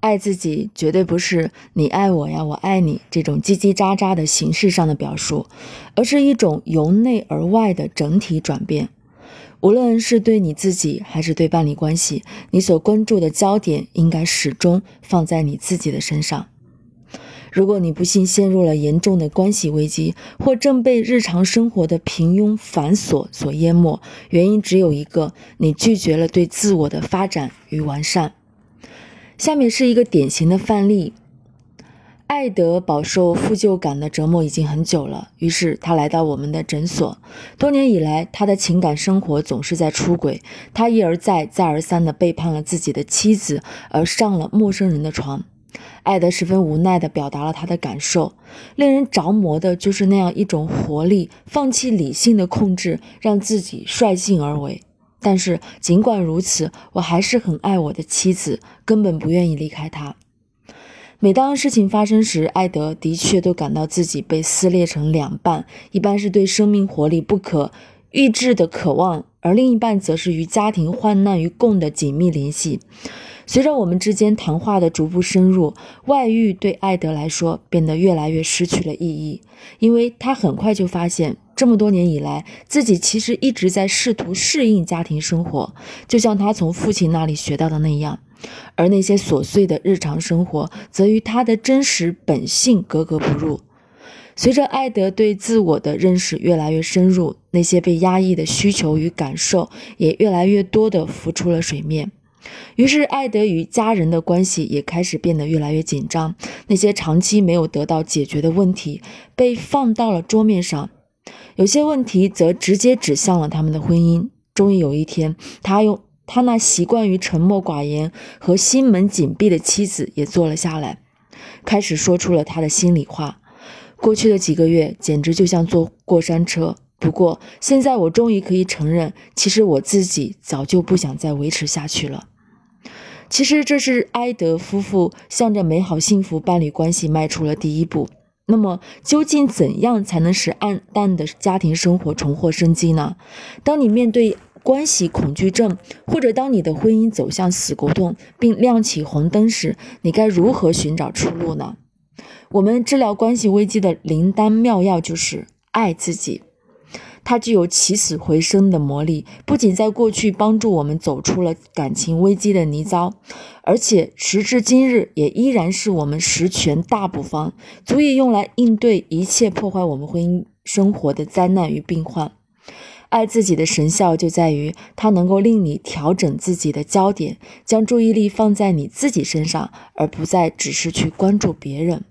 爱自己绝对不是你爱我呀，我爱你这种叽叽喳喳的形式上的表述，而是一种由内而外的整体转变。无论是对你自己还是对伴侣关系，你所关注的焦点应该始终放在你自己的身上。如果你不幸陷入了严重的关系危机，或正被日常生活的平庸繁琐所淹没，原因只有一个：你拒绝了对自我的发展与完善。下面是一个典型的范例：艾德饱受负疚感的折磨已经很久了，于是他来到我们的诊所。多年以来，他的情感生活总是在出轨，他一而再、再而三地背叛了自己的妻子，而上了陌生人的床。艾德十分无奈地表达了他的感受。令人着魔的就是那样一种活力，放弃理性的控制，让自己率性而为。但是尽管如此，我还是很爱我的妻子，根本不愿意离开她。每当事情发生时，艾德的确都感到自己被撕裂成两半，一半是对生命活力不可抑制的渴望，而另一半则是与家庭患难与共的紧密联系。随着我们之间谈话的逐步深入，外遇对艾德来说变得越来越失去了意义，因为他很快就发现，这么多年以来，自己其实一直在试图适应家庭生活，就像他从父亲那里学到的那样，而那些琐碎的日常生活则与他的真实本性格格不入。随着艾德对自我的认识越来越深入，那些被压抑的需求与感受也越来越多地浮出了水面。于是，艾德与家人的关系也开始变得越来越紧张。那些长期没有得到解决的问题被放到了桌面上，有些问题则直接指向了他们的婚姻。终于有一天，他用他那习惯于沉默寡言和心门紧闭的妻子也坐了下来，开始说出了他的心里话。过去的几个月简直就像坐过山车。不过，现在我终于可以承认，其实我自己早就不想再维持下去了。其实，这是埃德夫妇向着美好幸福伴侣关系迈出了第一步。那么，究竟怎样才能使暗淡的家庭生活重获生机呢？当你面对关系恐惧症，或者当你的婚姻走向死胡同并亮起红灯时，你该如何寻找出路呢？我们治疗关系危机的灵丹妙药就是爱自己。它具有起死回生的魔力，不仅在过去帮助我们走出了感情危机的泥沼，而且时至今日也依然是我们十全大补方，足以用来应对一切破坏我们婚姻生活的灾难与病患。爱自己的神效就在于，它能够令你调整自己的焦点，将注意力放在你自己身上，而不再只是去关注别人。